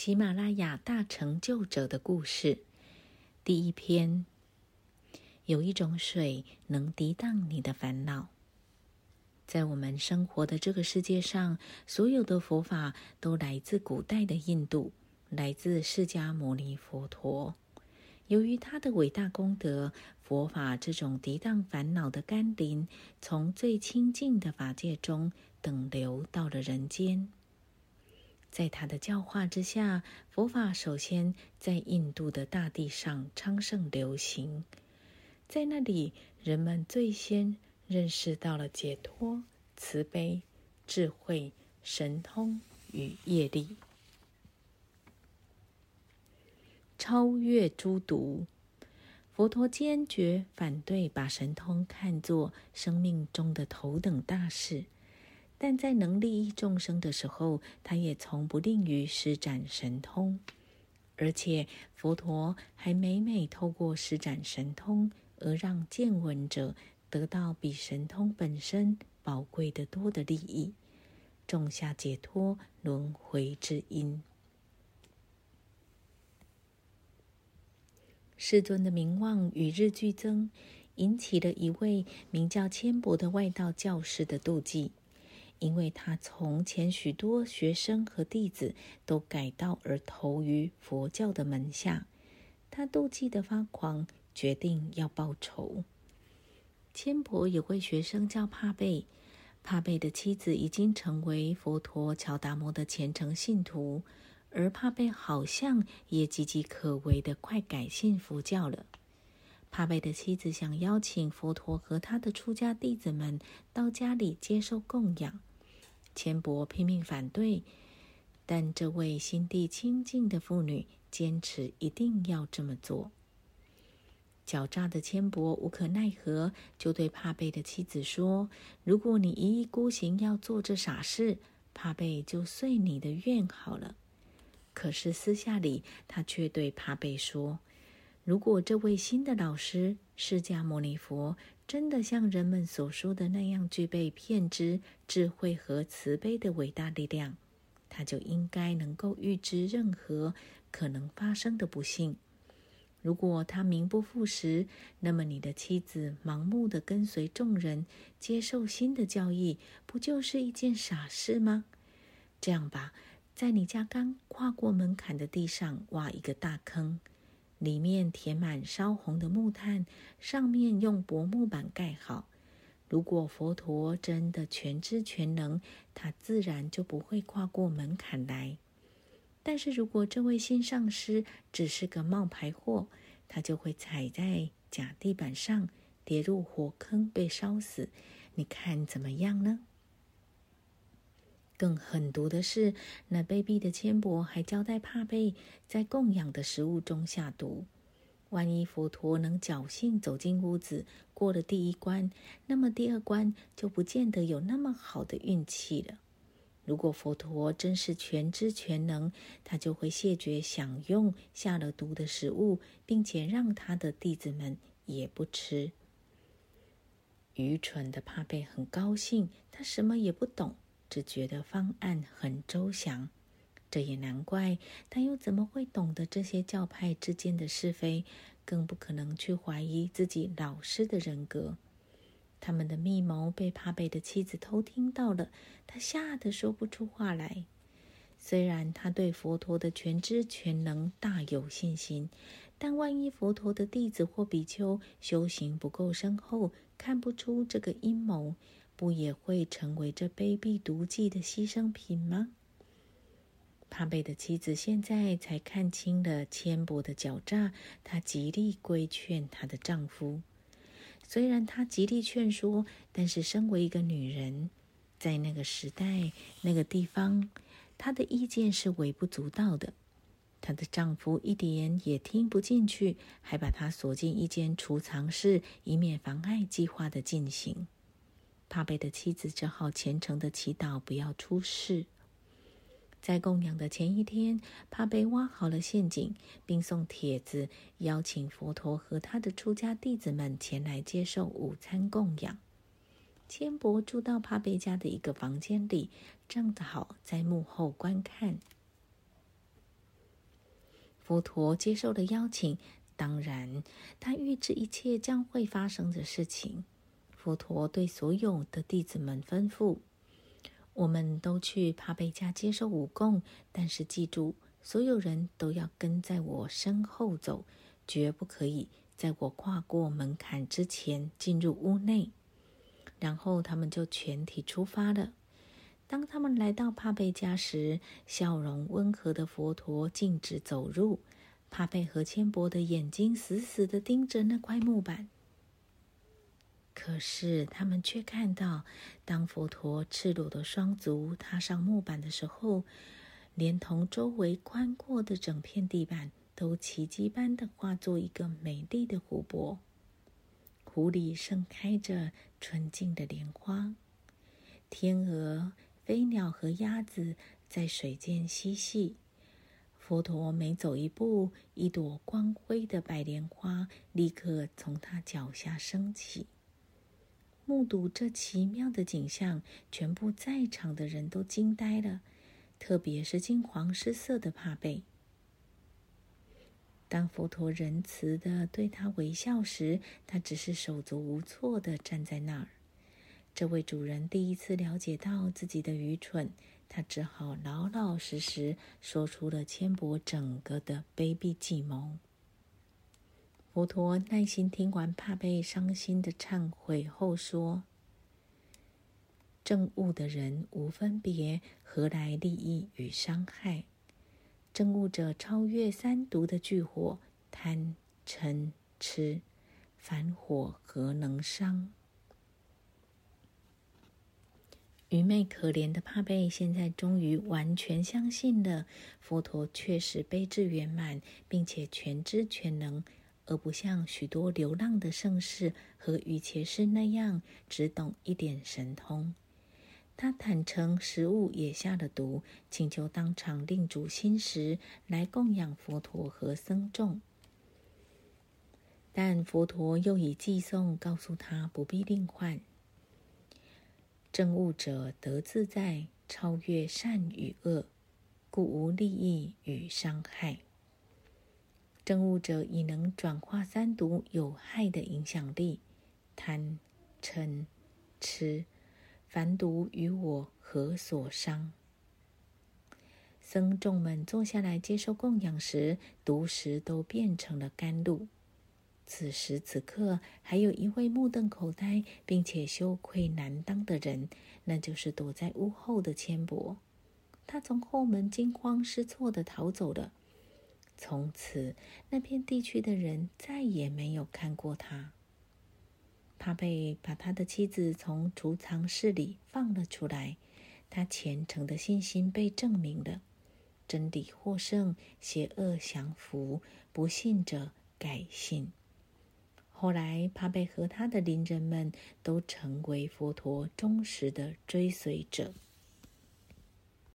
喜马拉雅大成就者的故事，第一篇。有一种水能涤荡你的烦恼。在我们生活的这个世界上，所有的佛法都来自古代的印度，来自释迦牟尼佛陀。由于他的伟大功德，佛法这种涤荡烦恼的甘霖，从最清净的法界中等流到了人间。在他的教化之下，佛法首先在印度的大地上昌盛流行。在那里，人们最先认识到了解脱、慈悲、智慧、神通与业力，超越诸毒。佛陀坚决反对把神通看作生命中的头等大事。但在能利益众生的时候，他也从不吝于施展神通，而且佛陀还每每透过施展神通，而让见闻者得到比神通本身宝贵的多的利益，种下解脱轮回之因。世尊的名望与日俱增，引起了一位名叫千伯的外道教师的妒忌。因为他从前许多学生和弟子都改道而投于佛教的门下，他妒忌的发狂，决定要报仇。千婆有位学生叫帕贝，帕贝的妻子已经成为佛陀乔达摩的虔诚信徒，而帕贝好像也岌岌可危的快改信佛教了。帕贝的妻子想邀请佛陀和他的出家弟子们到家里接受供养。千伯拼命反对，但这位心地清净的妇女坚持一定要这么做。狡诈的千伯无可奈何，就对帕贝的妻子说：“如果你一意孤行要做这傻事，帕贝就遂你的愿好了。”可是私下里，他却对帕贝说：“如果这位新的老师释迦牟尼佛……”真的像人们所说的那样具备骗知、智慧和慈悲的伟大力量，他就应该能够预知任何可能发生的不幸。如果他名不副实，那么你的妻子盲目的跟随众人，接受新的教义，不就是一件傻事吗？这样吧，在你家刚跨过门槛的地上挖一个大坑。里面填满烧红的木炭，上面用薄木板盖好。如果佛陀真的全知全能，他自然就不会跨过门槛来。但是如果这位新上师只是个冒牌货，他就会踩在假地板上，跌入火坑被烧死。你看怎么样呢？更狠毒的是，那卑鄙的千伯还交代帕贝在供养的食物中下毒。万一佛陀能侥幸走进屋子，过了第一关，那么第二关就不见得有那么好的运气了。如果佛陀真是全知全能，他就会谢绝享用下了毒的食物，并且让他的弟子们也不吃。愚蠢的帕贝很高兴，他什么也不懂。只觉得方案很周详，这也难怪。他又怎么会懂得这些教派之间的是非？更不可能去怀疑自己老师的人格。他们的密谋被帕贝的妻子偷听到了，他吓得说不出话来。虽然他对佛陀的全知全能大有信心，但万一佛陀的弟子或比丘修行不够深厚，看不出这个阴谋。不也会成为这卑鄙毒计的牺牲品吗？帕贝的妻子现在才看清了千伯的狡诈，她极力规劝她的丈夫。虽然她极力劝说，但是身为一个女人，在那个时代、那个地方，她的意见是微不足道的。她的丈夫一点也听不进去，还把她锁进一间储藏室，以免妨碍计划的进行。帕贝的妻子只好虔诚的祈祷，不要出事。在供养的前一天，帕贝挖好了陷阱，并送帖子邀请佛陀和他的出家弟子们前来接受午餐供养。千伯住到帕贝家的一个房间里，正好在幕后观看。佛陀接受了邀请，当然，他预知一切将会发生的事情。佛陀对所有的弟子们吩咐：“我们都去帕贝家接受武供，但是记住，所有人都要跟在我身后走，绝不可以在我跨过门槛之前进入屋内。”然后他们就全体出发了。当他们来到帕贝家时，笑容温和的佛陀径直走入。帕贝和千伯的眼睛死死的盯着那块木板。可是他们却看到，当佛陀赤裸的双足踏上木板的时候，连同周围宽阔的整片地板，都奇迹般的化作一个美丽的湖泊。湖里盛开着纯净的莲花，天鹅。飞鸟和鸭子在水间嬉戏。佛陀每走一步，一朵光辉的白莲花立刻从他脚下升起。目睹这奇妙的景象，全部在场的人都惊呆了，特别是金黄失色的帕贝。当佛陀仁慈的对他微笑时，他只是手足无措的站在那儿。这位主人第一次了解到自己的愚蠢，他只好老老实实说出了千伯整个的卑鄙计谋。佛陀耐心听完帕贝伤心的忏悔后说：“正悟的人无分别，何来利益与伤害？正悟者超越三毒的巨火，贪嗔痴，凡火何能伤？”愚昧可怜的帕贝，现在终于完全相信了佛陀确实悲智圆满，并且全知全能，而不像许多流浪的圣士和瑜伽师那样只懂一点神通。他坦诚食物也下了毒，请求当场另煮新食来供养佛陀和僧众，但佛陀又以寄送告诉他不必另换。正悟者得自在，超越善与恶，故无利益与伤害。正悟者已能转化三毒有害的影响力，贪、嗔、痴，凡毒与我何所伤？僧众们坐下来接受供养时，毒食都变成了甘露。此时此刻，还有一位目瞪口呆并且羞愧难当的人，那就是躲在屋后的千伯。他从后门惊慌失措地逃走了。从此，那片地区的人再也没有看过他。帕贝把他的妻子从储藏室里放了出来，他虔诚的信心被证明了，真理获胜，邪恶降服，不信者改信。后来，帕贝和他的邻人们都成为佛陀忠实的追随者。